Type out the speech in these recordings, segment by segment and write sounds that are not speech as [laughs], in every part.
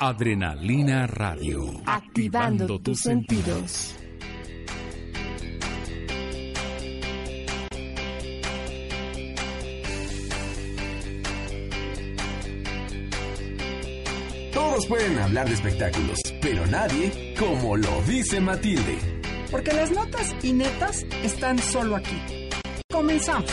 Adrenalina Radio. Activando, tus sentidos. Todos pueden hablar de espectáculos, pero nadie como lo dice Matilde. Porque las notas y netas están solo aquí. Comenzamos.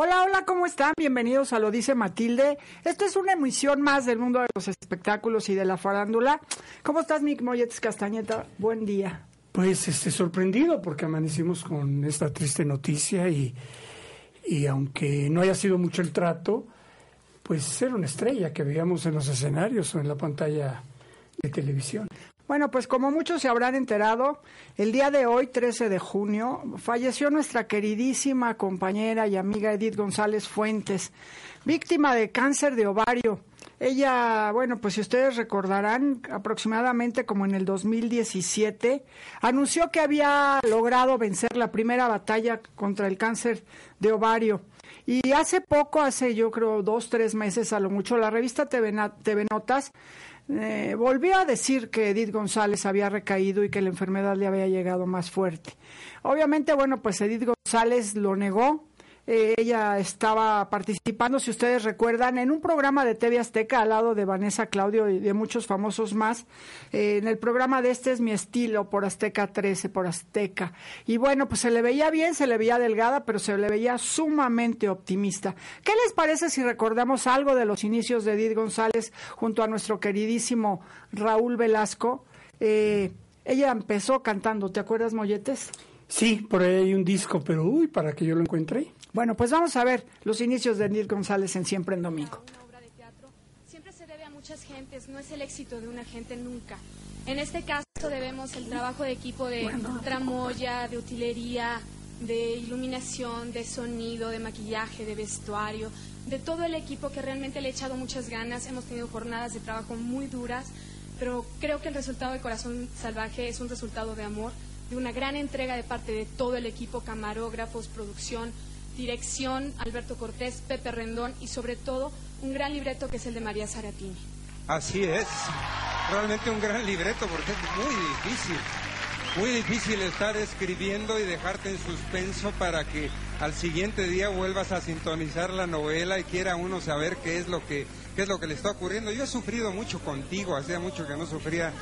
Hola, hola, ¿cómo están? Bienvenidos a Lo Dice Matilde. Esto es una emisión más del mundo de los espectáculos y de la farándula. ¿Cómo estás, Mick Molletes Castañeta? Buen día. Pues este, sorprendido porque amanecimos con esta triste noticia y, y aunque no haya sido mucho el trato, pues ser una estrella que veíamos en los escenarios o en la pantalla de televisión. Bueno, pues como muchos se habrán enterado, el día de hoy, 13 de junio, falleció nuestra queridísima compañera y amiga Edith González Fuentes, víctima de cáncer de ovario. Ella, bueno, pues si ustedes recordarán, aproximadamente como en el 2017, anunció que había logrado vencer la primera batalla contra el cáncer de ovario. Y hace poco, hace yo creo dos, tres meses a lo mucho, la revista TV, Notas eh, volvió a decir que Edith González había recaído y que la enfermedad le había llegado más fuerte. Obviamente, bueno, pues Edith González lo negó, eh, ella estaba participando, si ustedes recuerdan, en un programa de TV Azteca al lado de Vanessa Claudio y de muchos famosos más. Eh, en el programa de Este es mi estilo por Azteca 13, por Azteca. Y bueno, pues se le veía bien, se le veía delgada, pero se le veía sumamente optimista. ¿Qué les parece si recordamos algo de los inicios de Edith González junto a nuestro queridísimo Raúl Velasco? Eh, ella empezó cantando, ¿te acuerdas, Molletes? Sí, por ahí hay un disco, pero uy, para que yo lo encuentre. Bueno, pues vamos a ver los inicios de Nil González en Siempre en Domingo. Una obra de teatro siempre se debe a muchas gentes, no es el éxito de una gente nunca. En este caso debemos el trabajo de equipo de tramoya, de utilería, de iluminación, de sonido, de maquillaje, de vestuario, de todo el equipo que realmente le ha echado muchas ganas. Hemos tenido jornadas de trabajo muy duras, pero creo que el resultado de Corazón Salvaje es un resultado de amor, de una gran entrega de parte de todo el equipo, camarógrafos, producción, dirección Alberto Cortés, Pepe Rendón y sobre todo un gran libreto que es el de María Saratini. Así es, realmente un gran libreto porque es muy difícil, muy difícil estar escribiendo y dejarte en suspenso para que al siguiente día vuelvas a sintonizar la novela y quiera uno saber qué es lo que qué es lo que le está ocurriendo. Yo he sufrido mucho contigo, hacía mucho que no sufría,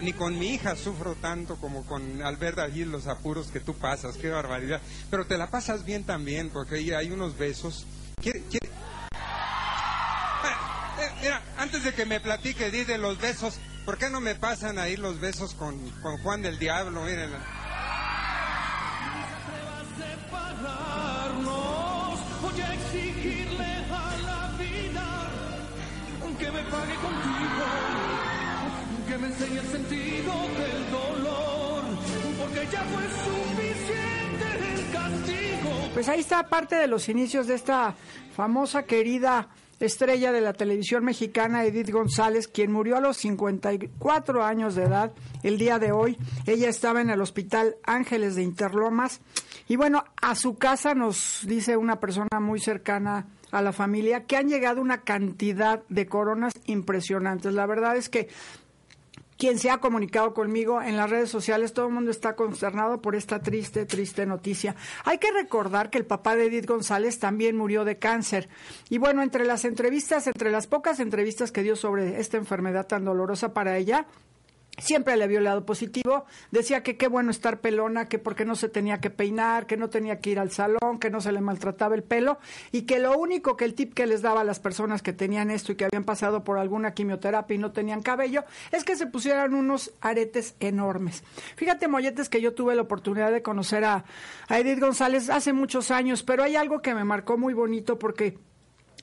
ni con mi hija sufro tanto como con Alberta allí los apuros que tú pasas, qué barbaridad. Pero te la pasas bien también, porque hay unos besos. ¿Quiere, quiere? Mira, antes de que me platique, di de los besos, ¿por qué no me pasan ahí los besos con, con Juan del Diablo? Miren. Porque ya suficiente. Pues ahí está parte de los inicios de esta famosa, querida estrella de la televisión mexicana Edith González, quien murió a los 54 años de edad el día de hoy. Ella estaba en el Hospital Ángeles de Interlomas. Y bueno, a su casa nos dice una persona muy cercana a la familia que han llegado una cantidad de coronas impresionantes. La verdad es que quien se ha comunicado conmigo en las redes sociales, todo el mundo está consternado por esta triste, triste noticia. Hay que recordar que el papá de Edith González también murió de cáncer. Y bueno, entre las entrevistas, entre las pocas entrevistas que dio sobre esta enfermedad tan dolorosa para ella, Siempre le había lado positivo, decía que qué bueno estar pelona, que porque no se tenía que peinar, que no tenía que ir al salón, que no se le maltrataba el pelo y que lo único que el tip que les daba a las personas que tenían esto y que habían pasado por alguna quimioterapia y no tenían cabello es que se pusieran unos aretes enormes. Fíjate, Molletes, que yo tuve la oportunidad de conocer a, a Edith González hace muchos años, pero hay algo que me marcó muy bonito porque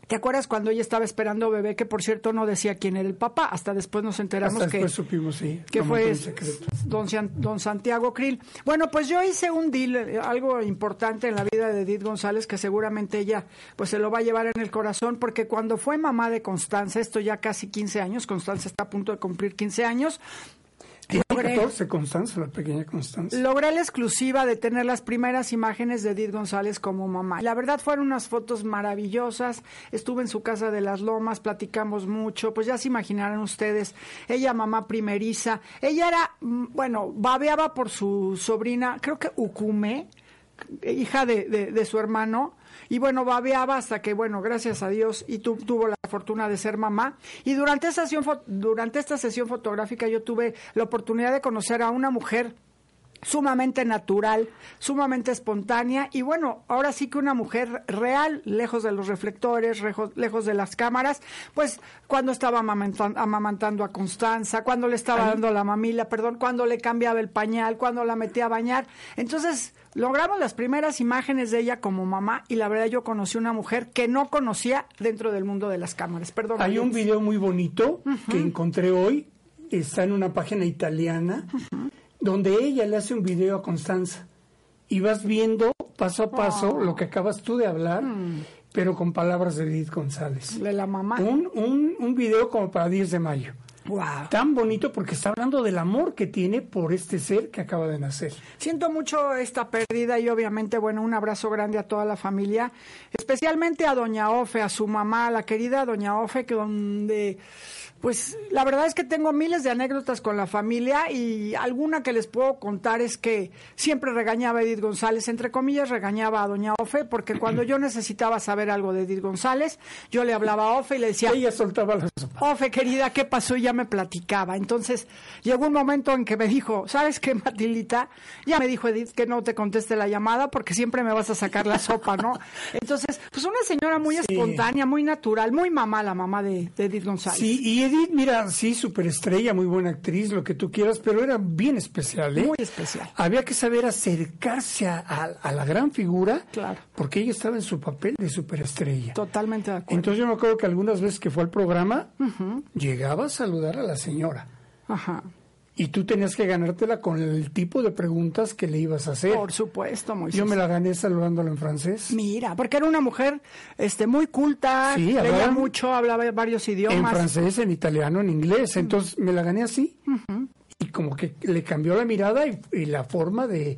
¿Te acuerdas cuando ella estaba esperando bebé, que por cierto no decía quién era el papá? Hasta después nos enteramos Hasta que, después supimos, sí, que fue don, don Santiago Krill. Bueno, pues yo hice un deal, eh, algo importante en la vida de Edith González, que seguramente ella pues se lo va a llevar en el corazón, porque cuando fue mamá de Constanza, esto ya casi 15 años, Constanza está a punto de cumplir 15 años, Tiene 14, Constanza, la pequeña Constanza. Logré la exclusiva de tener las primeras imágenes de Edith González como mamá. La verdad fueron unas fotos maravillosas. Estuve en su casa de las Lomas, platicamos mucho. Pues ya se imaginarán ustedes. Ella, mamá primeriza. Ella era, mm, bueno, babeaba por su sobrina, creo que Ukume, hija de, su hermano y bueno, babeaba hasta que, bueno, gracias a Dios, y tu, tuvo la fortuna de ser mamá. Y durante esta, sesión, durante esta sesión fotográfica yo tuve la oportunidad de conocer a una mujer sumamente natural, sumamente espontánea y bueno, ahora sí que una mujer real, lejos de los reflectores, lejos, de las cámaras, pues cuando estaba amamantando, a Constanza, cuando le estaba dando la mamila, perdón, cuando le cambiaba el pañal, cuando la metía a bañar. Entonces, logramos las primeras imágenes de ella como mamá y la verdad yo conocí una mujer que no conocía dentro del mundo de las cámaras. Perdón. Hay un video muy bonito que encontré hoy, está en una página italiana, donde ella le hace un video a Constanza y vas viendo paso a paso oh. lo que acabas tú de hablar. Mm. Pero con palabras de Edith González. De la mamá. Un, un, un video como para 10 de mayo. Tan bonito porque está hablando del amor que tiene por este ser que acaba de nacer. Siento mucho esta pérdida y obviamente, bueno, un abrazo grande a toda la familia, especialmente a Doña Ofe, a su mamá, la querida Doña Ofe, que donde pues la verdad es que tengo miles de anécdotas con la familia y alguna que les puedo contar es que siempre regañaba a Edith González, entre comillas regañaba a doña Ofe, porque cuando yo necesitaba saber algo de Edith González, yo le hablaba a Ofe y le decía, ella soltaba la Ofe querida, ¿qué pasó? Y ya me platicaba. Entonces llegó un momento en que me dijo, ¿sabes qué, Matilita? Ya me dijo Edith que no te conteste la llamada porque siempre me vas a sacar la sopa, ¿no? [laughs] Entonces, pues una señora muy espontánea, muy natural, muy mamá, la mamá de, Edith González. Sí, y mira, sí, superestrella, muy buena actriz, lo que tú quieras, pero era bien especial, ¿eh? Muy especial. Había que saber acercarse a, la gran figura, claro. porque ella estaba en su papel de superestrella. Totalmente de acuerdo. Entonces yo me acuerdo que algunas veces que fue al programa, llegaba a saludar a la señora. Ajá. Y tú tenías que ganártela con el tipo de preguntas que le ibas a hacer. Por supuesto, Moisés. Yo me la gané saludándola en francés. Mira, porque era una mujer este muy culta, sí, leía mucho, hablaba varios idiomas. En francés, en italiano, en inglés. Entonces me la gané así y como que le cambió la mirada y, la forma de,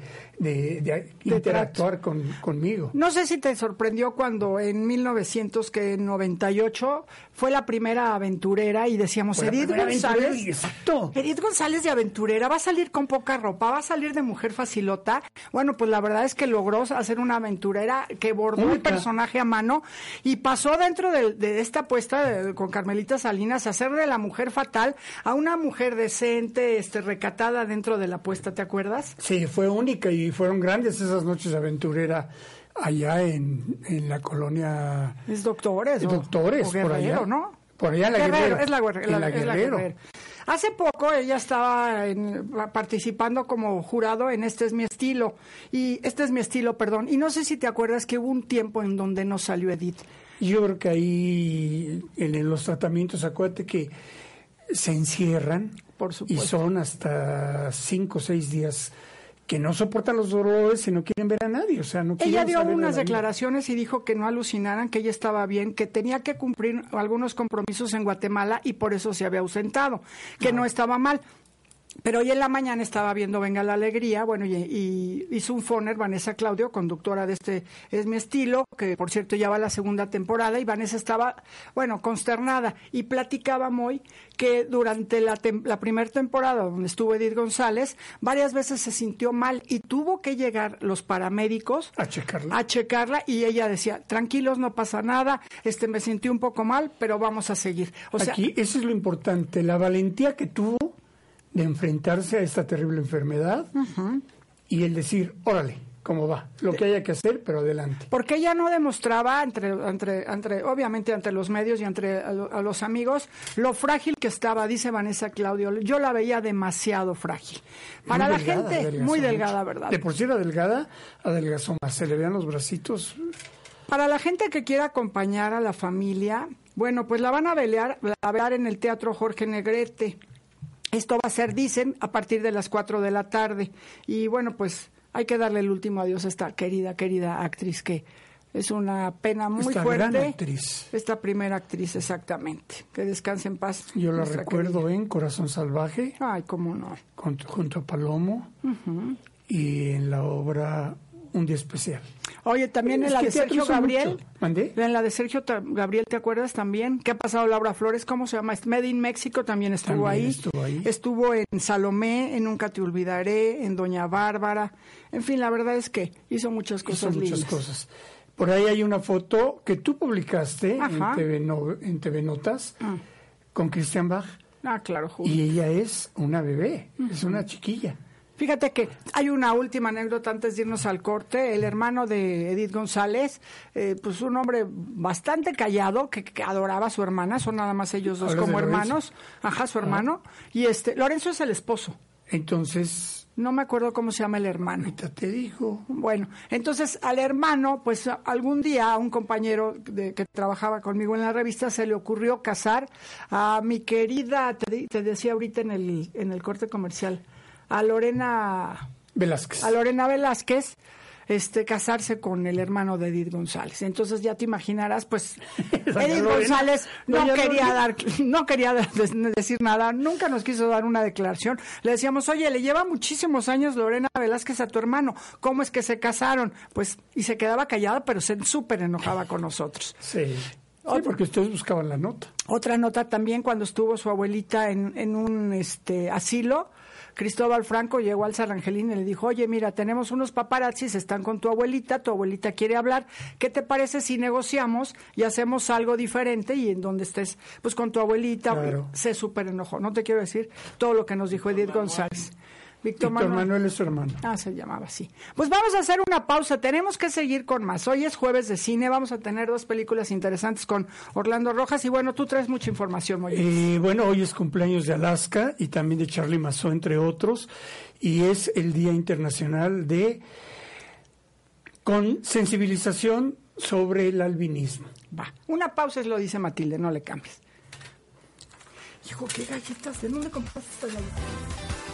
interactuar con, conmigo. No sé si te sorprendió cuando en 1998 fue la primera aventurera y decíamos, Edith González, exacto. Edith González de aventurera, va a salir con poca ropa, va a salir de mujer facilota. Bueno, pues la verdad es que logró hacer una aventurera que bordó el personaje a mano y pasó dentro de, esta apuesta con Carmelita Salinas a hacer de la mujer fatal a una mujer decente, este, recatada dentro de la apuesta, ¿te acuerdas? Sí, fue única y fueron grandes esas noches aventurera allá en, en la colonia. Es Doctores. doctores, por allá. ¿no? Por allá en la Guerrero. Es la, Guerrero. Hace poco ella estaba participando como jurado en Este es mi estilo. Y este es mi estilo, perdón. Y no sé si te acuerdas que hubo un tiempo en donde no salió Edith. Yo creo que ahí en los tratamientos, acuérdate que se encierran Por y son hasta cinco o seis días que no soportan los dolores y no quieren ver a nadie. O sea, no ella dio unas declaraciones y dijo que no alucinaran, que ella estaba bien, que tenía que cumplir algunos compromisos en Guatemala y por eso se había ausentado, que no estaba mal. Pero hoy en la mañana estaba viendo Venga la Alegría, bueno, y, hizo un foner Vanessa Claudio, conductora de este Es mi estilo, que por cierto ya va la segunda temporada, y Vanessa estaba, bueno, consternada, y platicaba muy que durante la, la primera temporada donde estuvo Edith González, varias veces se sintió mal y tuvo que llegar los paramédicos a checarla. A checarla, y ella decía, tranquilos, no pasa nada, este me sentí un poco mal, pero vamos a seguir. O Aquí eso es lo importante, la valentía que tuvo de enfrentarse a esta terrible enfermedad y el decir, órale, cómo va, lo que haya que hacer, pero adelante. Porque ella no demostraba, entre, entre, entre obviamente ante los medios y entre a, los amigos, lo frágil que estaba, dice Vanessa Claudio. Yo la veía demasiado frágil. Para la gente, muy delgada, ¿verdad? De por sí era delgada, adelgazó más, se le vean los bracitos. Para la gente que quiera acompañar a la familia, bueno, pues la van a velar, a ver en el Teatro Jorge Negrete. Esto va a ser, dicen, a partir de las 4 de la tarde. Y bueno, pues hay que darle el último adiós a esta querida, querida actriz que Es una pena muy Esta fuerte. gran actriz. Esta primera actriz, exactamente. Que descanse en paz. Yo la recuerdo querida. en Corazón Salvaje, Ay, cómo no. con- junto a Palomo, y en la obra Un Día Especial. Oye, también en la de Sergio hizo Gabriel. En la de Sergio Gabriel, ¿te acuerdas también? ¿Qué ha pasado Laura Flores? ¿Cómo se llama? Made in México también estuvo También ahí. estuvo ahí. Estuvo en Salomé, en Nunca te olvidaré, en Doña Bárbara. En fin, la verdad es que hizo muchas Hizo cosas muchas lindas. cosas. Por ahí hay una foto que tú publicaste Ajá. en TV, No- en TV Notas con Christian Bach Ah, claro, Julio. y ella es una bebé, es una chiquilla. Fíjate que hay una última anécdota antes de irnos al corte. El hermano de Edith González, eh, pues un hombre bastante callado que, que adoraba a su hermana, son nada más ellos dos ¿Hablas como hermanos. Ajá, su hermano. Y este, Lorenzo es el esposo. Entonces, No me acuerdo cómo se llama el hermano. ahorita te digo, Bueno, entonces al hermano, pues algún día a un compañero de, que trabajaba conmigo en la revista se le ocurrió casar a mi querida, te, te decía ahorita en el, en el corte comercial, a Lorena Velázquez. a Lorena Velázquez este casarse con el hermano de Edith González. Entonces ya te imaginarás, pues [laughs] Edith González no quería dar no quería de- decir nada, nunca nos quiso dar una declaración. Le decíamos, "Oye, le lleva muchísimos años Lorena Velázquez a tu hermano. ¿Cómo es que se casaron?" Pues y se quedaba callada, pero se súper enojaba con nosotros. Sí. Sí, porque ustedes buscaban la nota. Otra nota también cuando estuvo su abuelita en, en un este asilo, Cristóbal Franco llegó al Sarrangelín y le dijo, oye, mira, tenemos unos paparazzis, están con tu abuelita, tu abuelita quiere hablar, ¿qué te parece si negociamos y hacemos algo diferente y en donde estés, pues con tu abuelita? Claro. Se súper enojó, no te quiero decir todo lo que nos dijo Edith González. Víctor, Manuel. Manuel es su hermano. Ah, se llamaba así. Pues vamos a hacer una pausa. Tenemos que seguir con más. Hoy es jueves de cine. Vamos a tener dos películas interesantes con Orlando Rojas. Y bueno, tú traes mucha información, Moisés. Eh, bueno, hoy es cumpleaños de Alaska y también de Charlie Mazo, entre otros, y es el Día Internacional de con sensibilización sobre el albinismo. Va. Una pausa es lo dice Matilde, no le cambies. Hijo, qué galletas. ¿De dónde compraste estas galletas?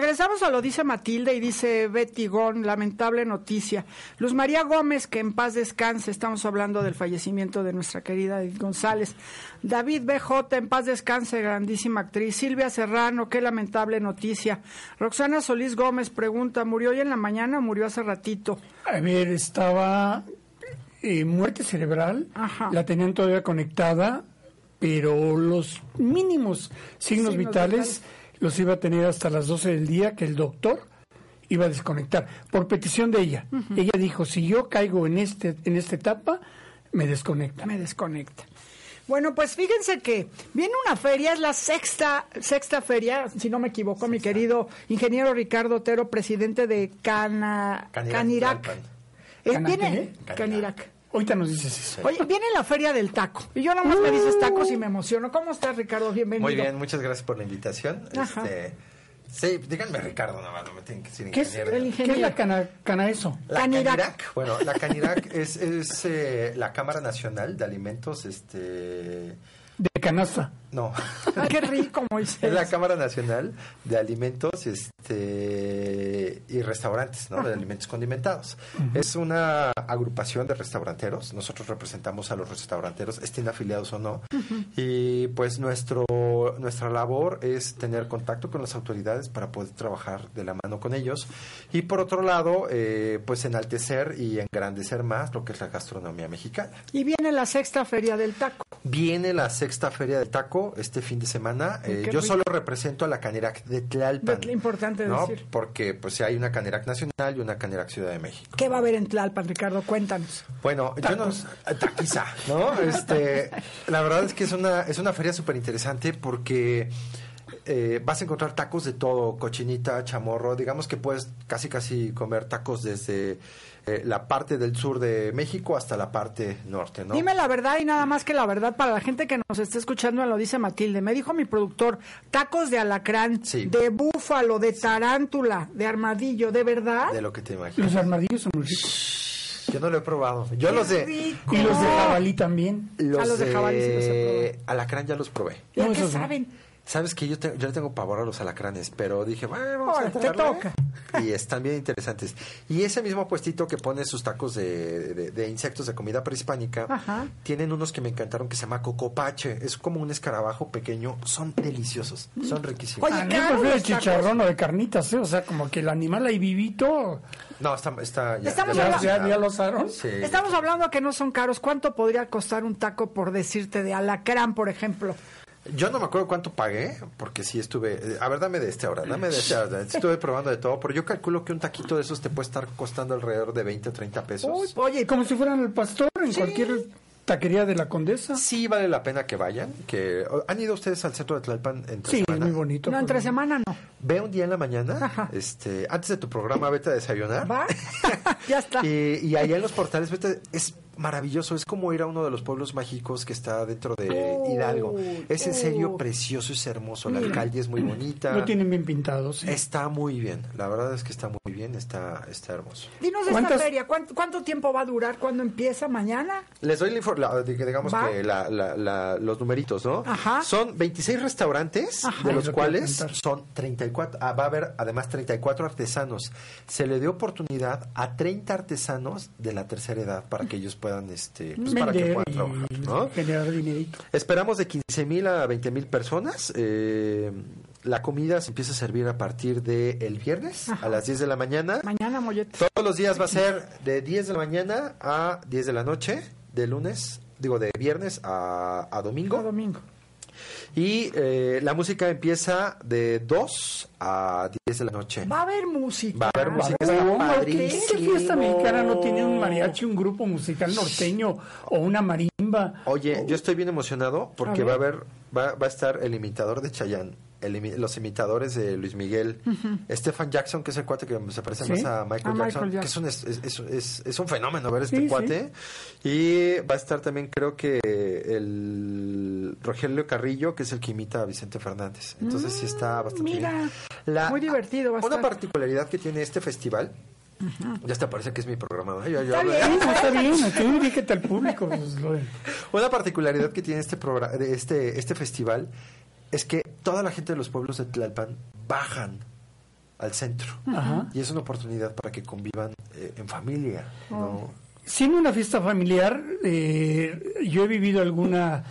Regresamos a lo dice Matilde y dice Betty Gon, lamentable noticia. Luz María Gómez, que en paz descanse, estamos hablando del fallecimiento de nuestra querida Edith González. David BJ, en paz descanse, grandísima actriz. Silvia Serrano, qué lamentable noticia. Roxana Solís Gómez pregunta, ¿murió hoy en la mañana o murió hace ratito? A ver, estaba eh, muerte cerebral, Ajá. la tenían todavía conectada, pero los mínimos signos, Signos vitales, vitales. Los iba a tener hasta las 12 del día que el doctor iba a desconectar, por petición de ella. Ella dijo, si yo caigo en, este, en esta etapa, me desconecta. Me desconecta. Bueno, pues fíjense que viene una feria, es la sexta, sexta feria, si no me equivoco, mi querido ingeniero Ricardo Otero, presidente de Cana, Canirac, Canirac. Eh, ¿Cana viene qué? Canirac. Ahorita nos dices eso. Oye, viene la feria del taco. Y yo nada más me dices tacos y me emociono. ¿Cómo estás, Ricardo? Bienvenido. Muy bien, muchas gracias por la invitación. Ajá. Este, sí, díganme Ricardo, nada más, no me tienen que decir ¿Qué es, ingeniero. el ¿qué es la cana, canaeso? La Canirac. Canirac. Bueno, la Canirac [laughs] es, es eh, la Cámara Nacional de Alimentos, este... De canasta. No, Ay, qué rico, Moisés. es la Cámara Nacional de Alimentos este, y Restaurantes, ¿no? De alimentos condimentados. Es una agrupación de restauranteros. Nosotros representamos a los restauranteros, estén afiliados o no. Y pues nuestro, nuestra labor es tener contacto con las autoridades para poder trabajar de la mano con ellos. Y por otro lado, eh, pues enaltecer y engrandecer más lo que es la gastronomía mexicana. Y viene la sexta feria del taco. Viene la sexta feria del taco este fin de semana. Eh, yo rico. solo represento a la Canirac de Tlalpan. De- importante ¿no? decir. Porque pues hay una Canirac Nacional y una Canirac Ciudad de México. ¿Qué va a haber en Tlalpan, Ricardo? Cuéntanos. Bueno, yo no... Taquiza, ¿no? Este, la verdad es que es una, es una feria súper interesante porque... eh, vas a encontrar tacos de todo, cochinita, chamorro, digamos que puedes casi casi comer tacos desde eh, la parte del sur de México hasta la parte norte, ¿no? Dime la verdad y nada más que la verdad para la gente que nos está escuchando, lo dice Matilde. Me dijo mi productor, tacos de alacrán, Sí. de búfalo, de tarántula, de armadillo, ¿de verdad? De lo que te imaginas. Los armadillos son muy ricos. Yo no lo he probado. Yo los de... rico! Y los de jabalí también. Los, Ah, los de jabalí sí los he de alacrán ya los probé. ¿Y a No, qué esos no. saben? Sabes que yo, te- yo le tengo pavor a los alacranes, pero dije, bueno, vamos Ahora, a te toca. Y están bien interesantes. Y ese mismo puestito que pone sus tacos de, de- de insectos de comida prehispánica, Ajá. tienen unos que me encantaron que se llama cocopache. Es como un escarabajo pequeño. Son deliciosos, son riquísimos. Oye, caros prefiero el chicharrón o de carnitas, ¿eh? O sea, como que el animal ahí vivito. No, está, está ya, Estamos ya- ¿Ya, hablando- ya, ya lo usaron? Sí. Estamos hablando que no son caros. ¿Cuánto podría costar un taco, por decirte, de alacrán, por ejemplo? Yo no me acuerdo cuánto pagué, porque sí estuve. eh, A ver, dame de este ahora, dame de este ahora. [laughs] Estuve probando de todo, pero yo calculo que un taquito de esos te puede estar costando alrededor de 20 o 30 pesos. Uy, oye, Como si fueran el pastor en cualquier taquería de la condesa. Sí vale la pena que vayan. que ¿Han ido ustedes al centro de Tlalpan entre Sí, es semana? muy bonito. no, entre semana no. Ve un día en la mañana, Ajá. este, antes de tu programa, vete a desayunar. ¿Va? [laughs] [laughs] ya está. Y, y allá en los portales, vete, es maravilloso. Es como ir a uno de los pueblos mágicos que está dentro de Hidalgo. Es en serio precioso, es hermoso. La Mira. calle es muy bonita. Lo tienen bien pintado, sí. Está muy bien. La verdad es que está muy bien, está, está hermoso. Dinos de esta ¿Cuántas- feria, ¿cuánto, cuánto tiempo va a durar? ¿Cuándo empieza? ¿Mañana? Les doy la infor- la- de- digamos ¿Va? que la- la- la- los numeritos, ¿no? Ajá. Son 26 restaurantes, Ajá. de los lo cuales son 34. ah, va a haber además 34 artesanos. Se le dio oportunidad a 30 artesanos de la tercera edad para que ellos puedan, este, pues, para que puedan trabajar, ¿no? generar dinerito. Esperamos de 15 mil a 20 mil personas. Eh, la comida se empieza a servir a partir del el viernes Ajá. a las 10 de la mañana. Mañana, mollete. Todos los días va a ser de 10 de la mañana a 10 de la noche, de lunes, digo, de viernes a, a domingo. A domingo. Y eh, la música empieza de 2 a 10 de la noche. Va a haber música. Va a haber música. Está ¿Cómo? ¿Qué, padrísimo. qué fiesta mexicana no tiene un mariachi, un grupo musical norteño o una marimba? Oye, yo estoy bien emocionado porque A va a haber, va, va a estar el imitador de Chayanne. El los imitadores de Luis Miguel, Stefan Jackson, que es el cuate que se parece Sí, más a Michael, a Jackson, Michael que es un, es, es- es- es un fenómeno ver este Sí, sí. cuate. Y va a estar también, creo que, el Rogelio Carrillo, que es el que imita a Vicente Fernández. Entonces sí está bastante Mm, mira, bien. La- muy divertido va Una estar. particularidad que tiene este festival, ya hasta parece que es mi programa. Yo- yo Está bien. Está bien, [laughs] dirígete al público. pues, Una particularidad que tiene este programa, este, este festival es que toda la gente de los pueblos de Tlalpan bajan al centro. Ajá. Y es una oportunidad para que convivan eh, en familia. ¿no? Siendo una fiesta familiar, eh, yo he vivido alguna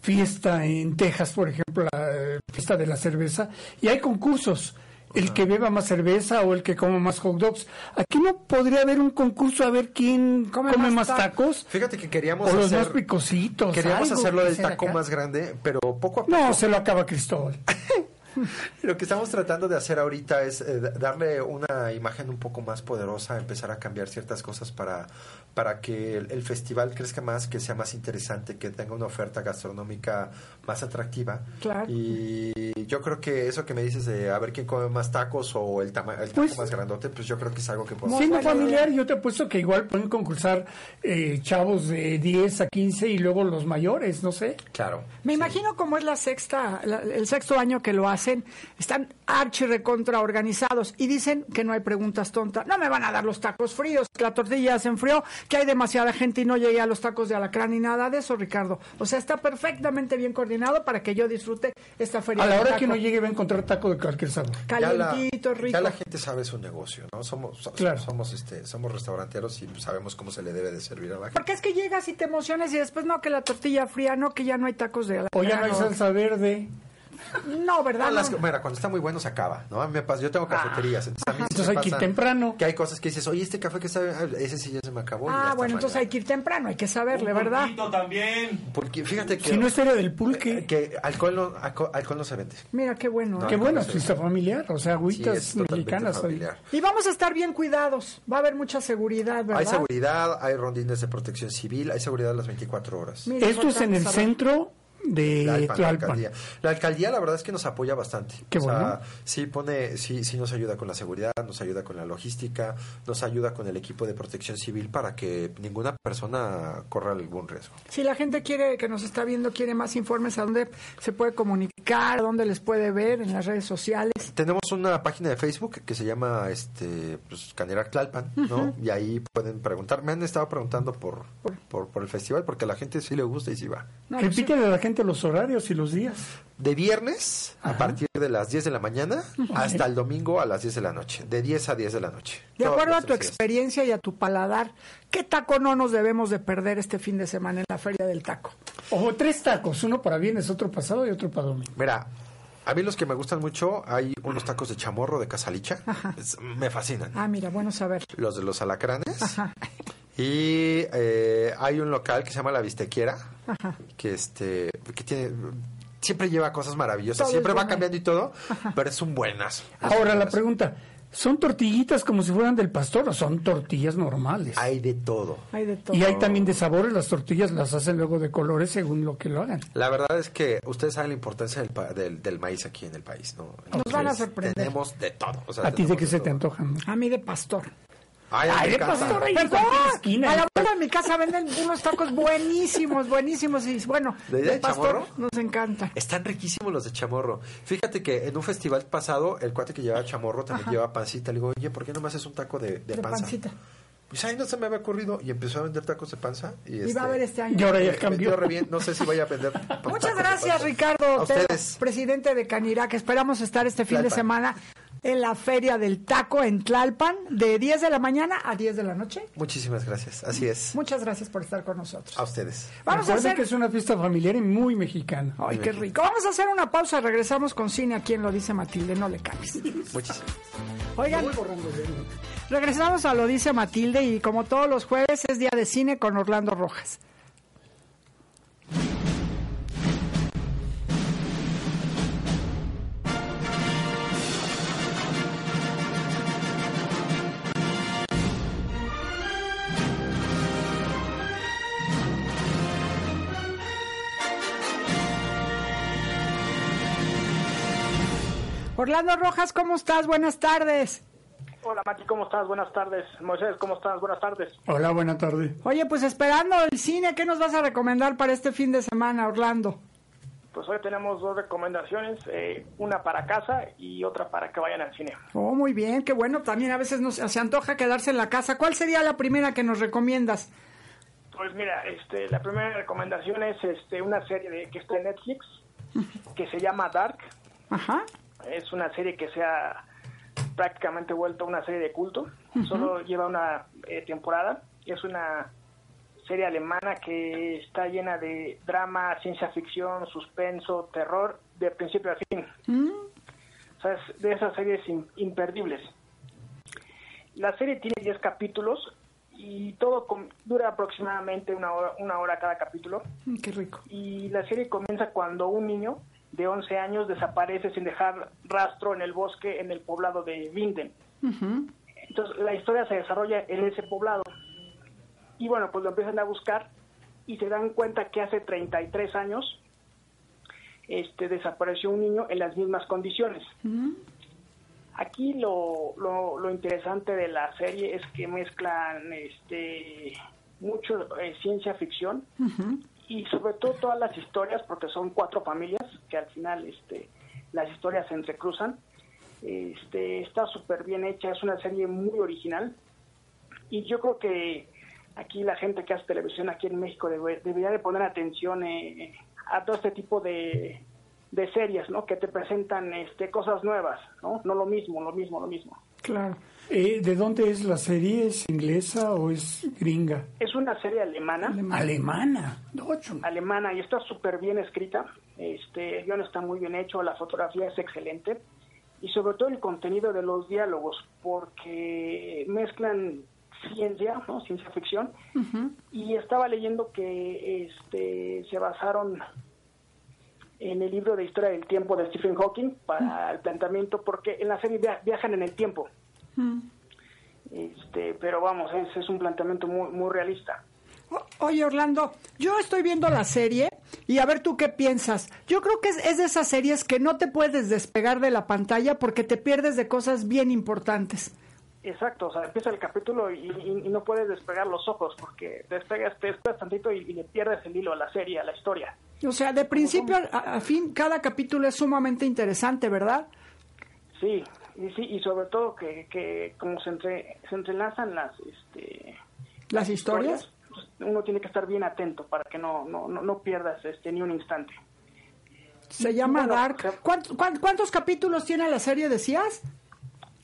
fiesta en Texas, por ejemplo, la fiesta de la cerveza, y hay concursos. El que beba más cerveza o el que coma más hot dogs. Aquí no podría haber un concurso a ver quién Come come, más más ta- tacos. Fíjate que queríamos O los hacer, más picositos. queríamos algo hacerlo del taco acá. más grande, pero poco a poco. No, se lo acaba Cristóbal. [laughs] Lo que estamos tratando de hacer ahorita es eh, da- darle una imagen un poco más poderosa, empezar a cambiar ciertas cosas para, para que el, el festival crezca más, que sea más interesante, que tenga una oferta gastronómica más atractiva. Claro. Y yo creo que eso que me dices de a ver quién come más tacos o el, tama- el taco Pues- más grandote, pues yo creo que es algo que podemos Siendo familiar, yo te apuesto que igual pueden concursar eh, chavos de 10 a 15 y luego los mayores, no sé. Claro. Me imagino cómo es la sexta, la- el sexto año que lo hacen. Están archi recontra organizados y dicen que no hay preguntas tontas. No me van a dar los tacos fríos, que la tortilla se enfrió, que hay demasiada gente y no llegué a los tacos de alacrán ni nada de eso, Ricardo. O sea, está perfectamente bien coordinado para que yo disfrute esta feria. A la hora que no llegue va a encontrar taco de cualquier sabor. Calientito, rico. ya la gente sabe su negocio, ¿no? Somos, so- Claro. somos, este, somos restauranteros y sabemos cómo se le debe de servir a la gente. Porque es que llegas y te emocionas y después no, que la tortilla fría, no, que ya no hay tacos de alacrán. O ya no hay salsa verde. No, ¿verdad? Ah, las- No. mira, cuando está muy bueno se acaba, ¿no? A mí me pasa, yo tengo cafeterías, entonces a mí sí Entonces me hay que ir temprano. Que hay cosas que dices, oye, este café que sabe, ah, ese sí ya se me acabó. Ah, bueno, entonces hay que ir temprano, hay que saberle, ¿verdad? Pulquito también. Porque fíjate que, Si no es feria del pulque. eh, que alcohol, no, alco- alcohol no se vende. Mira qué bueno. No, ¿eh? Qué bueno, sí. fiesta familiar. O sea, Sí, agüitas mexicanas. familiar. Y vamos a estar bien cuidados. Va a haber mucha seguridad, ¿verdad? Hay seguridad, hay rondines de protección civil, hay seguridad las 24 horas. Mira, Esto es en el saber. centro de Tlalpan, la alcaldía. La alcaldía, la verdad es que nos apoya bastante. Qué O sea, bueno. sí pone, sí, sí nos ayuda con la seguridad, nos ayuda con la logística, nos ayuda con el equipo de protección civil para que ninguna persona corra algún riesgo. Si la gente quiere, que nos está viendo, quiere más informes, ¿a dónde se puede comunicar? ¿A dónde les puede ver? ¿En las redes sociales? Tenemos una página de Facebook que se llama este pues, Canirac Tlalpan, ¿no? Y ahí pueden preguntar. Me han estado preguntando por, por, por el festival porque a la gente sí le gusta y sí va. No, pues, Repítele a la gente los horarios y los días. De viernes a partir de las 10 de la mañana hasta el domingo a las 10 de la noche. De 10 a 10 de la noche. De Todos acuerdo a tu días. experiencia y a tu paladar, ¿qué taco no nos debemos de perder este fin de semana en la Feria del Taco? O tres tacos, uno para viernes, otro pasado y otro para domingo. Mira, a mí los que me gustan mucho, hay unos tacos de chamorro de Casalicha. Es- me fascinan. Ah, mira, bueno saber. Los de los alacranes. Ajá. Y eh, hay un local que se llama La Bistequiera, Ajá. que este que tiene siempre lleva cosas maravillosas, Todo siempre va bueno. cambiando y todo, pero es un buenas. Ahora la pregunta, ¿son tortillitas como si fueran del pastor o son tortillas normales? Hay de todo. Hay de todo. Y hay también de sabores, las tortillas las hacen luego de colores según lo que lo hagan. La verdad es que ustedes saben la importancia del, pa- del, del maíz aquí en el país, ¿no? Nos van a sorprender. Tenemos de todo. o sea, ¿A ti de qué se te antojan? A mí de pastor. Ay, Ay, de pastor. Perdón, esquina. a la vuelta de mi casa venden unos tacos buenísimos, buenísimos. Y bueno, ¿De- de, pastor chamorro? nos encanta. Están riquísimos los de chamorro. Fíjate que en un festival pasado, el cuate que llevaba chamorro también llevaba pancita. Le digo, oye, ¿por qué no me haces un taco de, de De panza? pancita. Pues ahí no se me había ocurrido. Y empezó a vender tacos de panza. Y, Y va a haber este año. Y ahora ya me- cambió. re bien. No sé si vaya a vender. [laughs] Muchas gracias. Ricardo, A ustedes. presidente de Canirac. Esperamos estar este fin de semana en la Feria del Taco en Tlalpan, de 10 de la mañana a 10 de la noche. Muchísimas gracias. Así es. Muchas gracias por estar con nosotros. A ustedes. Vamos a hacer... que es una fiesta familiar y muy mexicana. Ay, qué rico. Vamos a hacer una pausa. Regresamos con cine a quien lo dice Matilde. No le cambies. Muchísimas. Oigan, regresamos a lo dice Matilde y como todos los jueves es día de cine con Orlando Rojas. Orlando Rojas, ¿cómo estás? Buenas tardes. Hola Mati, ¿cómo estás? Buenas tardes. Moisés, ¿cómo estás? Buenas tardes. Hola, buena tarde. Oye, pues esperando el cine, ¿qué nos vas a recomendar para este fin de semana, Orlando? Pues hoy tenemos dos recomendaciones, eh, una para casa y otra para que vayan al cine. Oh, muy bien, qué bueno. También a veces nos se antoja quedarse en la casa. ¿Cuál sería la primera que nos recomiendas? Pues mira, este, la primera recomendación es este, una serie de, que está en Netflix que se llama Dark. Ajá. Es una serie que se ha prácticamente vuelto una serie de culto. Solo lleva una eh, temporada. Es una serie alemana que está llena de drama, ciencia ficción, suspenso, terror, de principio a fin. O sea, es de esas series im- imperdibles. La serie tiene 10 capítulos y todo com- dura aproximadamente una hora, una hora cada capítulo. Mm, qué rico. Y la serie comienza cuando un niño de 11 años desaparece sin dejar rastro en el bosque en el poblado de Winden. Entonces la historia se desarrolla en ese poblado. Y bueno, pues lo empiezan a buscar y se dan cuenta que hace 33 años este, desapareció un niño en las mismas condiciones. Aquí lo, lo, lo interesante de la serie es que mezclan este, mucho eh, ciencia ficción y sobre todo todas las historias, porque son cuatro familias que al final este, las historias se entrecruzan. Este, está súper bien hecha, es una serie muy original y yo creo que aquí la gente que hace televisión aquí en México debe- debería de poner atención eh, a todo este tipo de, de series, ¿no? Que te presentan este, cosas nuevas, ¿no? No lo mismo, lo mismo, lo mismo. Claro. Eh, ¿De dónde es la serie? ¿Es inglesa o es gringa? Es una serie alemana. Alemana. Ocho. alemana y está súper bien escrita. Este, el guion está muy bien hecho, la fotografía es excelente y sobre todo el contenido de los diálogos, porque mezclan ciencia, ¿no? ciencia ficción, y estaba leyendo que este, se basaron en el libro de historia del tiempo de Stephen Hawking para el planteamiento, porque en la serie via- viajan en el tiempo. Este, pero vamos, es, es un planteamiento muy, muy realista. Oye, Orlando, yo estoy viendo la serie Y a ver tú qué piensas. Yo creo que es, es, de esas series que no te puedes despegar de la pantalla porque te pierdes de cosas bien importantes. Exacto, o sea, empieza el capítulo y, y, y no puedes despegar los ojos porque despegas, te despegas tantito y, y, le pierdes el hilo a la serie, a la historia. O sea, de principio a, a, fin, cada capítulo es sumamente interesante, ¿verdad? Sí, y sí, y sobre todo que, que como se, entre, se entrelazan las, este, las historias, historias uno tiene que estar bien atento para que no, no, no, no pierdas este, ni un instante. Se llama bueno, Dark. ¿Cuántos, ¿Cuántos capítulos tiene la serie, decías?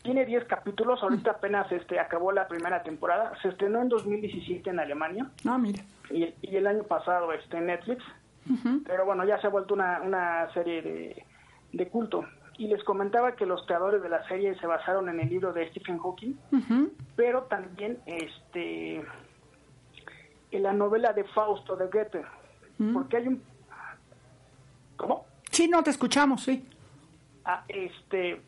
Tiene 10 capítulos, ahorita apenas este acabó la primera temporada, se estrenó en 2017 en Alemania. Ah, mira. Y, y el año pasado este, en Netflix. Uh -huh. Pero bueno, ya se ha vuelto una, una serie de, de, culto. Y les comentaba que los creadores de la serie se basaron en el libro de Stephen Hawking, uh -huh. pero también este en la novela de Fausto de Goethe. Uh -huh. Porque hay un... ¿Cómo? Sí, no, te escuchamos, sí. Ah, este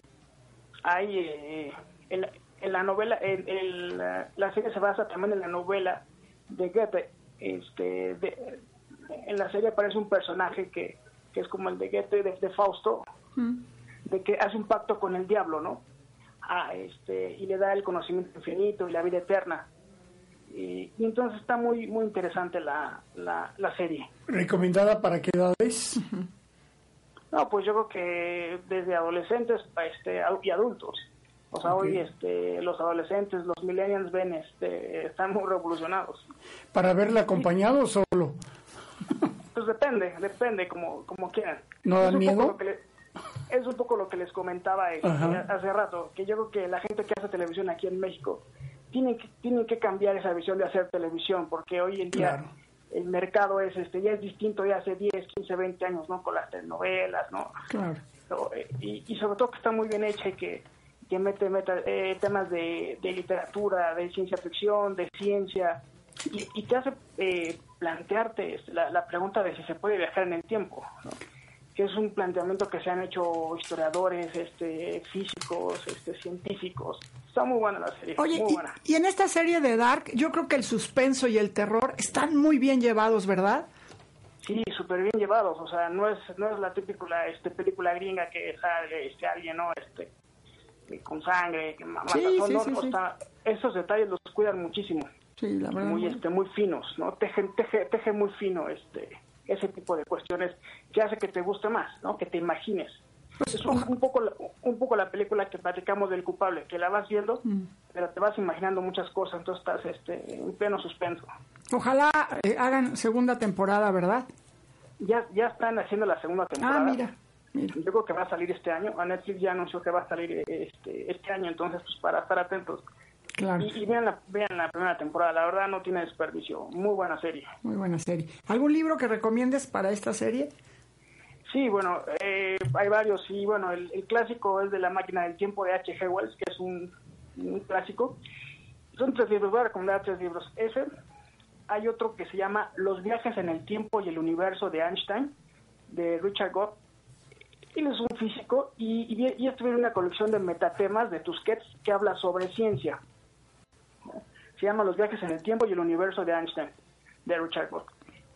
hay eh, en, en, la novela, en, en la, la, serie se basa también en la novela de Goethe. Este, de, en la serie aparece un personaje que, que es como el de Goethe, de, de Fausto, mm. De que hace un pacto con el diablo, ¿no? Ah, este, y le da el conocimiento infinito y la vida eterna. Y, y entonces está muy muy interesante la, la, la serie. ¿Recomendada para qué edades? No, pues yo creo que desde adolescentes este, y adultos. O sea, okay. hoy este, los adolescentes, los millennials ven, este, están muy revolucionados. ¿Para verla acompañado o solo? Pues depende, depende, como, como quieran. ¿No dan miedo? Es un poco lo que les comentaba este, hace rato, que yo creo que la gente que hace televisión aquí en México tiene que, tiene que cambiar esa visión de hacer televisión, porque hoy en día... Claro el mercado es este ya es distinto de hace 10, 15, 20 años, ¿no? Con las telenovelas, ¿no? Claro. Y, y sobre todo que está muy bien hecha y que, que mete, mete eh, temas de, de, literatura, de ciencia ficción, de ciencia, y, y te hace eh, plantearte la, la, pregunta de si se puede viajar en el tiempo, ¿no? Que es un planteamiento que se han hecho historiadores, este, físicos, este, científicos. Está muy buena la serie. Oye, muy y, buena. y, en esta serie de Dark, yo creo que el suspenso y el terror están muy bien llevados, ¿verdad? Sí, súper bien llevados. O sea, no es no es la típica este, película gringa que sale este, alguien, ¿no? Este, con sangre, que mata. Sí, no, sí, no, sí, sí. Está, esos detalles los cuidan muchísimo. Sí, la verdad. Muy, este, muy finos, ¿no? Teje, teje, teje muy fino, este ese tipo de cuestiones que hace que te guste más, ¿no? Que te imagines. Pues, es un, un, poco un poco la película que platicamos del culpable, que la vas viendo, mm. pero te vas imaginando muchas cosas, entonces estás este, en pleno suspenso. Ojalá eh, hagan segunda temporada, ¿verdad? Ya ya están haciendo la segunda temporada. Ah, mira, mira. Yo creo que va a salir este año. A Netflix ya anunció que va a salir este, este año, entonces pues para estar atentos. Claro. Y, y, vean, la, vean la primera temporada, la verdad no tiene desperdicio. Muy buena serie. Muy buena serie. ¿Algún libro que recomiendes para esta serie? Sí, bueno, eh, hay varios. Y bueno, el, el, clásico es de La máquina del tiempo de H.G. Wells, que es un, un, clásico. Son tres libros, voy a recomendar tres libros. Ese. Hay otro que se llama Los viajes en el tiempo y el universo de Einstein, de Richard Gott. Él es un físico y, y, y una colección de metatemas de Tusquets que habla sobre ciencia se llama Los viajes en el tiempo y el universo de Einstein, de Richard Gott.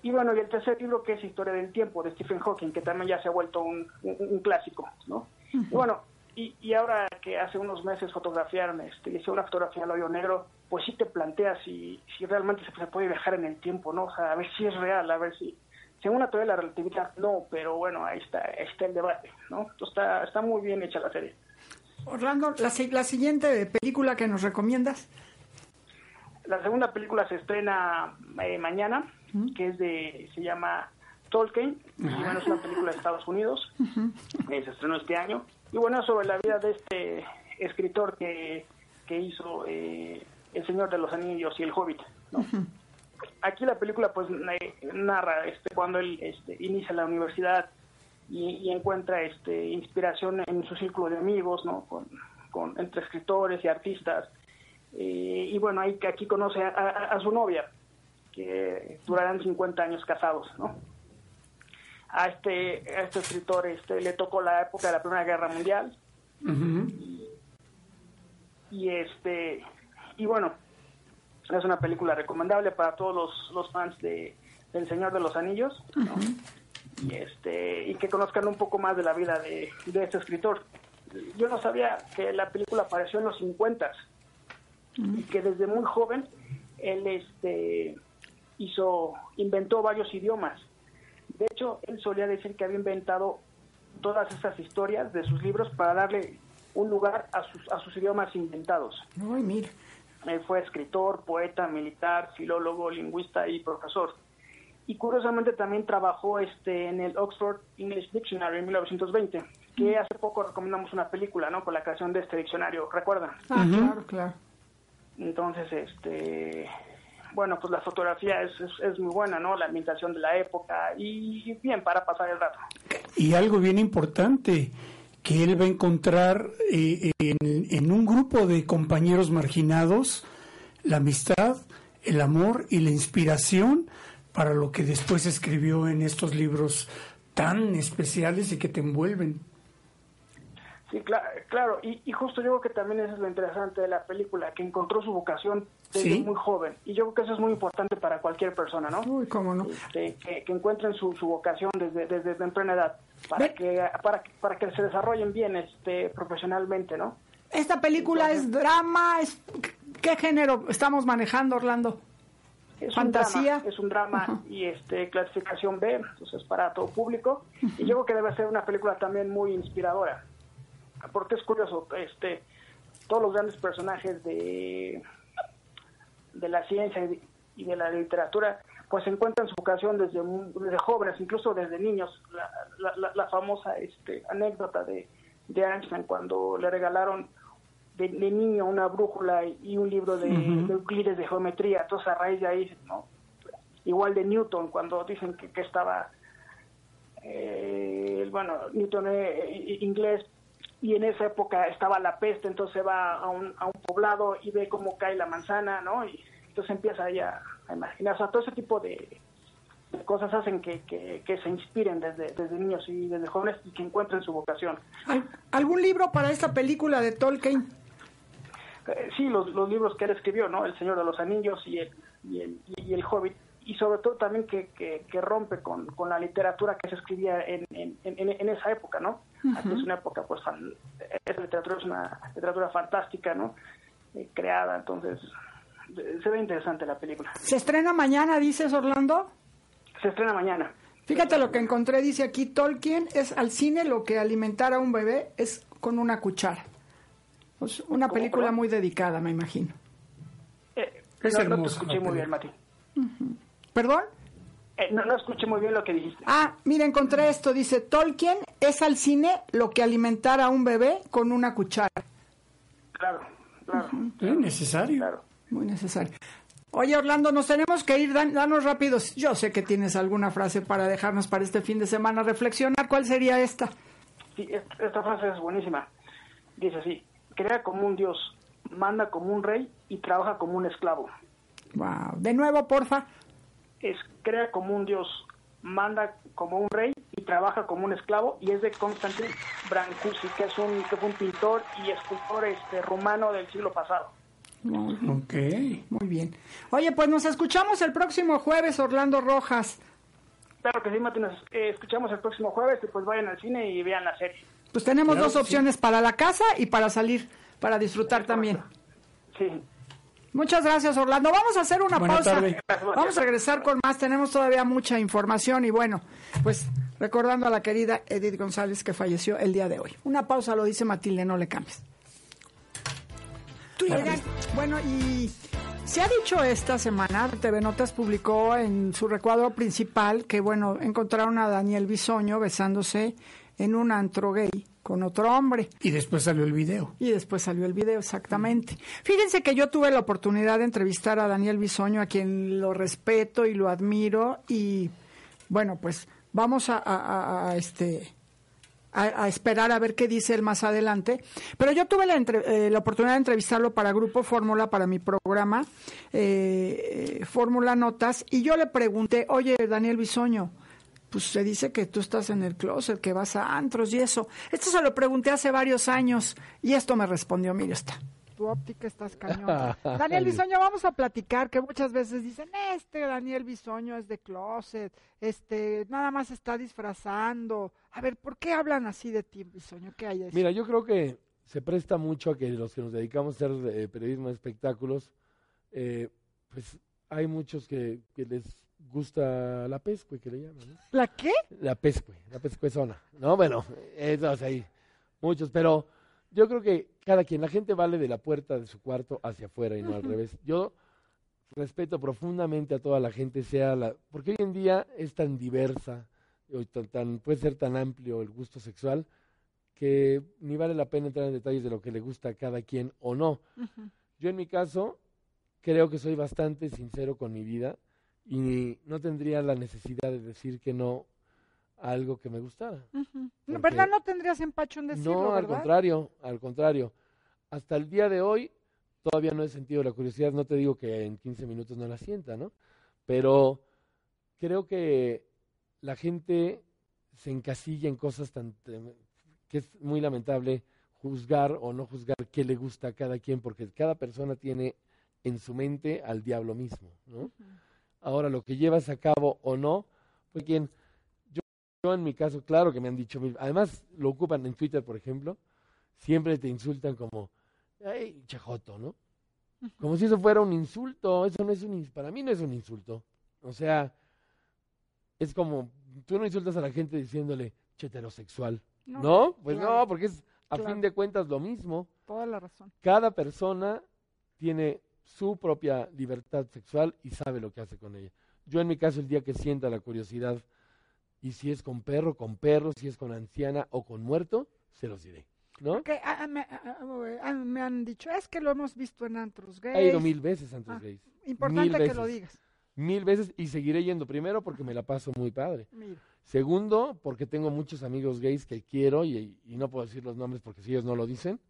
Y bueno, y el tercer libro que es Historia del tiempo, de Stephen Hawking, que también ya se ha vuelto un, un, un clásico, ¿no? Uh -huh. Y bueno, y, y, ahora que hace unos meses fotografiaron, este, hice una fotografía al hoyo negro, pues sí te planteas si, si realmente se, se puede viajar en el tiempo, ¿no? O sea, a ver si es real, a ver si... Según la teoría de la relatividad, no, pero bueno, ahí está, ahí está el debate, ¿no? Entonces está, está muy bien hecha la serie. Orlando, la, la siguiente película que nos recomiendas la segunda película se estrena eh, mañana, que es de, se llama Tolkien, y bueno, es una película de Estados Unidos, uh -huh. eh, se estrenó este año, y bueno, sobre la vida de este escritor que, que hizo eh, El Señor de los Anillos y El Hobbit, ¿no? Aquí la película pues narra este, cuando él este, inicia la universidad y, y, encuentra este, inspiración en su círculo de amigos, ¿no? Con, con, entre escritores y artistas, eh, y bueno, ahí, aquí conoce a, a, a, su novia, que durarán 50 años casados, ¿no? A este, a este escritor este, le tocó la época de la Primera Guerra Mundial. Uh -huh. y, y, este y bueno, es una película recomendable para todos los, los fans de, El Señor de los Anillos, ¿no? y, este, y que conozcan un poco más de la vida de, de este escritor. Yo no sabía que la película apareció en los 50 y que desde muy joven él este, hizo, inventó varios idiomas. De hecho, él solía decir que había inventado todas estas historias de sus libros para darle un lugar a sus, a sus idiomas inventados. Ay, mira. Él fue escritor, poeta, militar, filólogo, lingüista y profesor. Y curiosamente también trabajó este, en el Oxford English Dictionary en 1920, que hace poco recomendamos una película, ¿no? Con la creación de este diccionario, ¿recuerdan? Ah, claro, claro. Entonces, este, bueno, pues la fotografía es, es, muy buena, ¿no? La ambientación de la época y bien para pasar el rato. Y algo bien importante, que él va a encontrar eh, en, en un grupo de compañeros marginados la amistad, el amor y la inspiración para lo que después escribió en estos libros tan especiales y que te envuelven. Sí, cla- claro, y, y justo yo creo que también eso es lo interesante de la película, que encontró su vocación desde Sí. muy joven. Y yo creo que eso es muy importante para cualquier persona, ¿no? Uy, cómo no. Este, que, que encuentren su, su vocación desde, desde temprana edad, para Ve- que, para, para que se desarrollen bien este, profesionalmente, ¿no? Esta película es drama, es ¿qué género estamos manejando, Orlando? Es Fantasía. Un drama, es un drama y este clasificación B, entonces para todo público. Y yo creo que debe ser una película también muy inspiradora, porque es curioso, este, todos los grandes personajes de, de la ciencia y de, y de la literatura, pues encuentran su vocación desde, desde jóvenes, incluso desde niños. La, la- la- la famosa este, anécdota de, de Einstein cuando le regalaron de, de niño una brújula y un libro de, de Euclides de geometría. Entonces, a raíz de ahí, ¿no? Igual de Newton, cuando dicen que, que estaba, eh, bueno, Newton eh, inglés, y en esa época estaba la peste, entonces va a un, a un poblado y ve cómo cae la manzana, ¿no? Y entonces empieza ahí a, imaginar. O sea, todo ese tipo de, cosas hacen que, que, que se inspiren desde, desde niños y desde jóvenes y que encuentren su vocación. ¿Al- ¿Algún libro para esta película de Tolkien? Eh, sí, los, los libros que él escribió, ¿no? El Señor de los Anillos y el, y el, y el Hobbit. Y sobre todo también que, que, que rompe con, con la literatura que se escribía en, en, en, en esa época, ¿no? Es una época, pues, fan- esa literatura es una literatura fantástica, ¿no? Eh, creada, entonces, se ve interesante la película. ¿Se estrena mañana, dices, Orlando? Se estrena mañana. Fíjate lo que encontré, dice aquí, Tolkien es al cine lo que alimentar a un bebé es con una cuchara. Pues una ¿Cómo, película muy dedicada, me imagino. Eh, Es no, no te hermosa escuché muy bien. Mati. ¿Perdón? Eh, no, no escuché muy bien lo que dijiste. Ah, mira, encontré esto, dice, Tolkien es al cine lo que alimentar a un bebé con una cuchara. Claro, claro, Es necesario. claro. Muy necesario. Oye, Orlando, nos tenemos que ir, dan- danos rápidos. Yo sé que tienes alguna frase para dejarnos para este fin de semana reflexionar. ¿Cuál sería esta? Sí, est- esta frase es buenísima. Dice así, crea como un dios, manda como un rey y trabaja como un esclavo. Wow. De nuevo, porfa. Es crea como un dios, manda como un rey y trabaja como un esclavo y es de Constantin Brancusi, que es un, que fue un pintor y escultor este, rumano del siglo pasado. Ok. Muy bien. Oye, pues nos escuchamos el próximo jueves, Orlando Rojas. Claro que sí, Mati, nos eh, escuchamos el próximo jueves y pues vayan al cine y vean la serie. Pues tenemos Claro dos sí. opciones para la casa y para salir, para disfrutar también. Sí, Muchas gracias, Orlando. Vamos a hacer una Buena pausa. tarde. Vamos a regresar con más. Tenemos todavía mucha información y bueno, pues recordando a la querida Edith González que falleció el día de hoy. Una pausa, lo dice Matilde, no le cambies. Oigan, bueno, y se ha dicho esta semana, TV Notas publicó en su recuadro principal que, bueno, encontraron a Daniel Bisoño besándose en un antro gay con otro hombre. Y después salió el video. Y después salió el video, exactamente. Fíjense que yo tuve la oportunidad de entrevistar a Daniel Bisoño, a quien lo respeto y lo admiro. Y bueno, pues vamos a, a- a- a, este. A, a esperar a ver qué dice él más adelante. Pero yo tuve la, entre- eh, la oportunidad de entrevistarlo para Grupo Fórmula, para mi programa eh, eh, Fórmula Notas, y yo le pregunté, oye, Daniel Bisoño, pues se dice que tú estás en el closet, que vas a antros y eso. Esto se lo pregunté hace varios años y esto me respondió, mire está. tu óptica estás cañón. [laughs] Daniel Bisoño, vamos a platicar que muchas veces dicen, este Daniel Bisoño es de closet, este, nada más está disfrazando. A ver, ¿por qué hablan así de ti, Bisoño? ¿Qué hay de eso? Mira, yo creo que se presta mucho a que los que nos dedicamos a hacer eh, periodismo de espectáculos, eh, pues hay muchos que, que les gusta la pescue, que le llaman, ¿no? ¿La qué? La pescue, la pescuezona, ¿no? Bueno, eso hay muchos, pero yo creo que cada quien, la gente vale de la puerta de su cuarto hacia afuera y no al revés. Yo respeto profundamente a toda la gente, sea la, porque hoy en día es tan diversa, hoy tan, tan- puede ser tan amplio el gusto sexual, que ni vale la pena entrar en detalles de lo que le gusta a cada quien o no. Yo en mi caso creo que soy bastante sincero con mi vida y no tendría la necesidad de decir que no a algo que me gustara. Porque- ¿Verdad? No tendrías empacho en decirlo, no, al ¿verdad? contrario, al contrario. Hasta el día de hoy todavía no he sentido la curiosidad, no te digo que en 15 minutos no la sienta, ¿no? Pero creo que la gente se encasilla en cosas tan que es muy lamentable juzgar o no juzgar qué le gusta a cada quien, porque cada persona tiene en su mente al diablo mismo, ¿no? Ahora, lo que llevas a cabo o no, pues quien, yo, yo en mi caso, claro que me han dicho, además lo ocupan en Twitter, por ejemplo, siempre te insultan como, ay, chejoto, ¿no? Como si eso fuera un insulto, eso no es un, para mí no es un insulto. O sea, es como, tú no insultas a la gente diciéndole, heterosexual, No, ¿no? Pues claro, no, porque es a claro. fin de cuentas lo mismo Toda la razón. cada persona tiene su propia libertad sexual y sabe lo que hace con ella. Yo en mi caso, el día que sienta la curiosidad, y si es con perro, con perro, si es con anciana o con muerto, se los diré. ¿No? Porque ah, ah, me, ah, me han dicho, es que lo hemos visto en antros gays. He ido mil veces Ah, gays. Importante Mil que lo digas. Mil veces y seguiré yendo primero porque me la paso muy padre. Mira. Segundo, porque tengo muchos amigos gays que quiero y, y no puedo decir los nombres porque si ellos no lo dicen.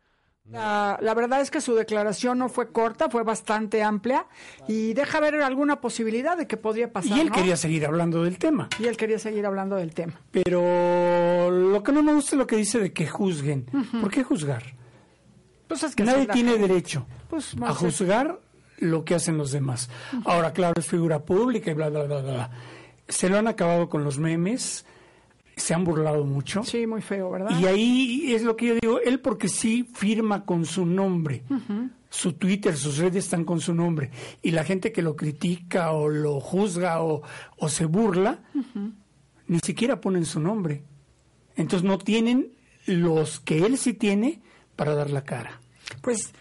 La, la verdad es que su declaración no fue corta, fue bastante amplia y deja ver alguna posibilidad de que podría pasar. Y él ¿no? quería seguir hablando del tema. Y él quería seguir hablando del tema. Pero lo que no me gusta es lo que dice de que juzguen. ¿Por qué juzgar? Pues es que Nadie tiene gente- derecho Pues, a juzgar lo que hacen los demás. Ahora, claro, es figura pública y bla, bla, bla, bla. Se lo han acabado con los memes, se han burlado mucho. Sí, muy feo, ¿verdad? Y ahí es lo que yo digo, él porque sí firma con su nombre. Su Twitter, sus redes están con su nombre. Y la gente que lo critica o lo juzga o, o se burla, ni siquiera ponen su nombre. Entonces no tienen los que él sí tiene para dar la cara. Pues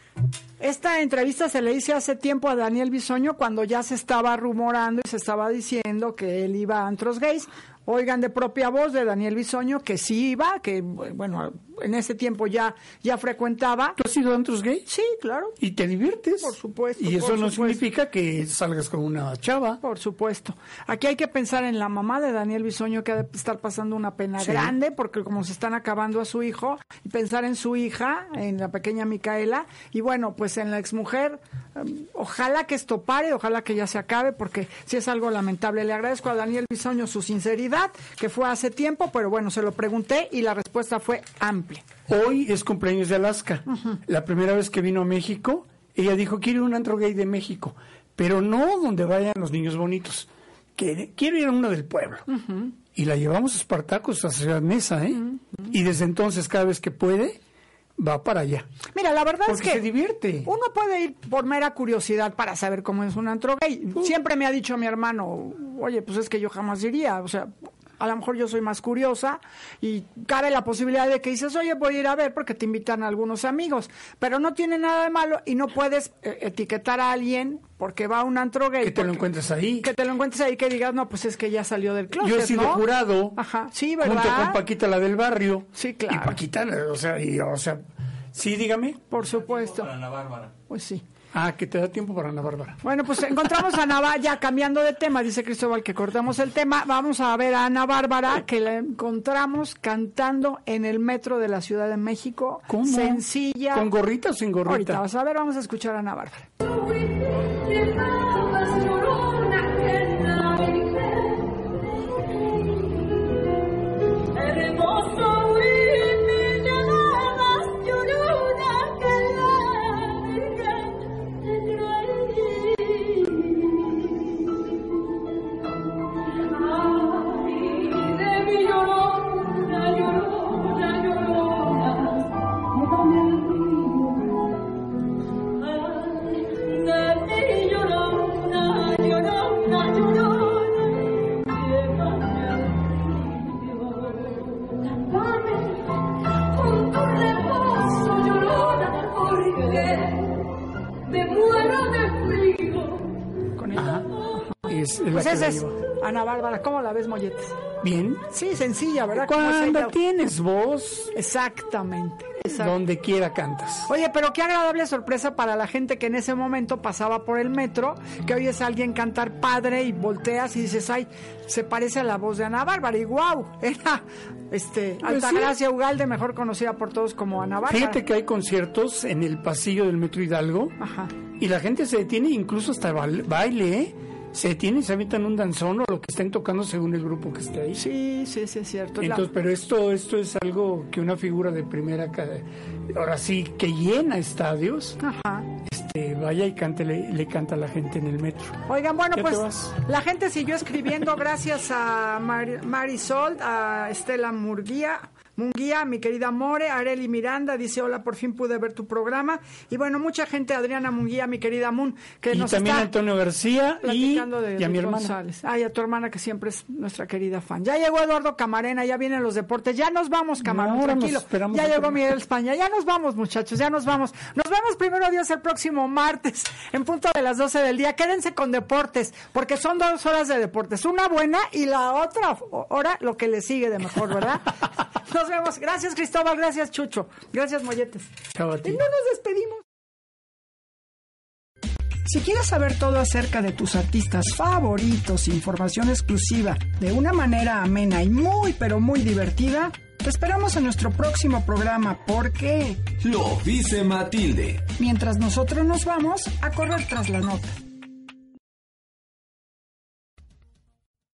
esta entrevista se le hice hace tiempo a Daniel Bisoño cuando ya se estaba rumorando y se estaba diciendo que él iba a antros gays. Oigan de propia voz de Daniel Bisoño que sí iba, que bueno, en ese tiempo ya, ya frecuentaba. ¿Tú has ido a antros gays? Sí, claro. ¿Y te diviertes? Por supuesto. Y eso no supuesto. significa que salgas con una chava. Por supuesto. Aquí hay que pensar en la mamá de Daniel Bisoño que ha de estar pasando una pena Sí. grande porque como se están acabando a su hijo y pensar en su hija, en la pequeña Micaela y bueno, pues en la exmujer, um, ojalá que esto pare, ojalá que ya se acabe porque sí es algo lamentable. Le agradezco a Daniel Bisoño su sinceridad, que fue hace tiempo, pero bueno, se lo pregunté y la respuesta fue amplia. Hoy es cumpleaños de Alaska. La primera vez que vino a México, ella dijo, quiero ir a un antro gay de México, pero no donde vayan los niños bonitos. Quiero ir a uno del pueblo. Y la llevamos a Espartacus, a Ciudad Mesa, ¿eh? Y desde entonces, cada vez que puede, va para allá. Mira, la verdad Porque es que se divierte. uno puede ir por mera curiosidad para saber cómo es un antro gay. Siempre me ha dicho mi hermano, oye, pues es que yo jamás iría, o sea, a lo mejor yo soy más curiosa y cabe la posibilidad de que dices, oye, voy a ir a ver porque te invitan algunos amigos, pero no tiene nada de malo y no puedes eh, etiquetar a alguien porque va a un antro gay. Que te lo encuentres ahí. Que te lo encuentres ahí que digas, no, pues es que ya salió del closet, Yo he sido ¿no? jurado. Ajá, sí, Junto ¿verdad? con Paquita, la del barrio. Sí, claro. Y Paquita, o sea, y, o sea, sí, dígame. Por supuesto. Pues sí. Ah, que te da tiempo para Ana Bárbara. Bueno, pues encontramos a Ana Bárbara, ya cambiando de tema, dice Cristóbal que cortamos el tema. Vamos a ver a Ana Bárbara, que la encontramos cantando en el metro de la Ciudad de México. ¿Cómo? Sencilla. ¿Con gorrita o sin gorrita? Ahorita vas a ver, vamos a escuchar a Ana Bárbara. Hermoso la ves, Molletes? Bien. Sí, sencilla, ¿verdad? Cuando tienes voz, Exactamente. exacto. donde quiera cantas. Oye, pero qué agradable sorpresa para la gente que en ese momento pasaba por el metro, que oyes a alguien cantar padre y volteas y dices, ay, se parece a la voz de Ana Bárbara. Y wow, era este, Pues Altagracia Ugalde, mejor conocida por todos como Ana Bárbara. Fíjate que hay conciertos en el pasillo del Metro Hidalgo Ajá. y la gente se detiene, incluso hasta bail- baile, ¿eh? Se detiene y se avientan un danzón o lo que estén tocando según el grupo que esté ahí. Sí, sí, sí, es cierto. La- Entonces, pero esto, esto es algo que una figura de primera, ahora sí, que llena estadios, Ajá. este, vaya y cante, le, le canta a la gente en el metro. Oigan, bueno, pues la gente siguió escribiendo [laughs] gracias a Mar- Marisol, a Estela Murguía. Munguía, mi querida More, Areli Miranda dice, hola, por fin pude ver tu programa. Y bueno, mucha gente, Adriana Munguía, mi querida Moon, que Y nos también está Antonio García y, platicando de, y a mi de hermana. González. Ay, a tu hermana que siempre es nuestra querida fan. Ya llegó Eduardo Camarena, ya vienen los deportes. Ya nos vamos, Camarón, No, tranquilo. esperamos Ya llegó. Miguel España. Ya nos vamos, muchachos, ya nos vamos. Nos vemos primero Dios el próximo martes, [laughs] en punto de las 12 del día. Quédense con deportes, porque son dos horas de deportes. Una buena y la otra hora lo que le sigue de mejor, ¿verdad? [laughs] Nos vemos. Gracias, Cristóbal. Gracias, Chucho. Gracias, Molletes. Chao a Y no nos despedimos. Si quieres saber todo acerca de tus artistas favoritos, información exclusiva, de una manera amena y muy, pero muy divertida, te esperamos en nuestro próximo programa porque, Lo dice Matilde. mientras nosotros nos vamos a correr tras la nota.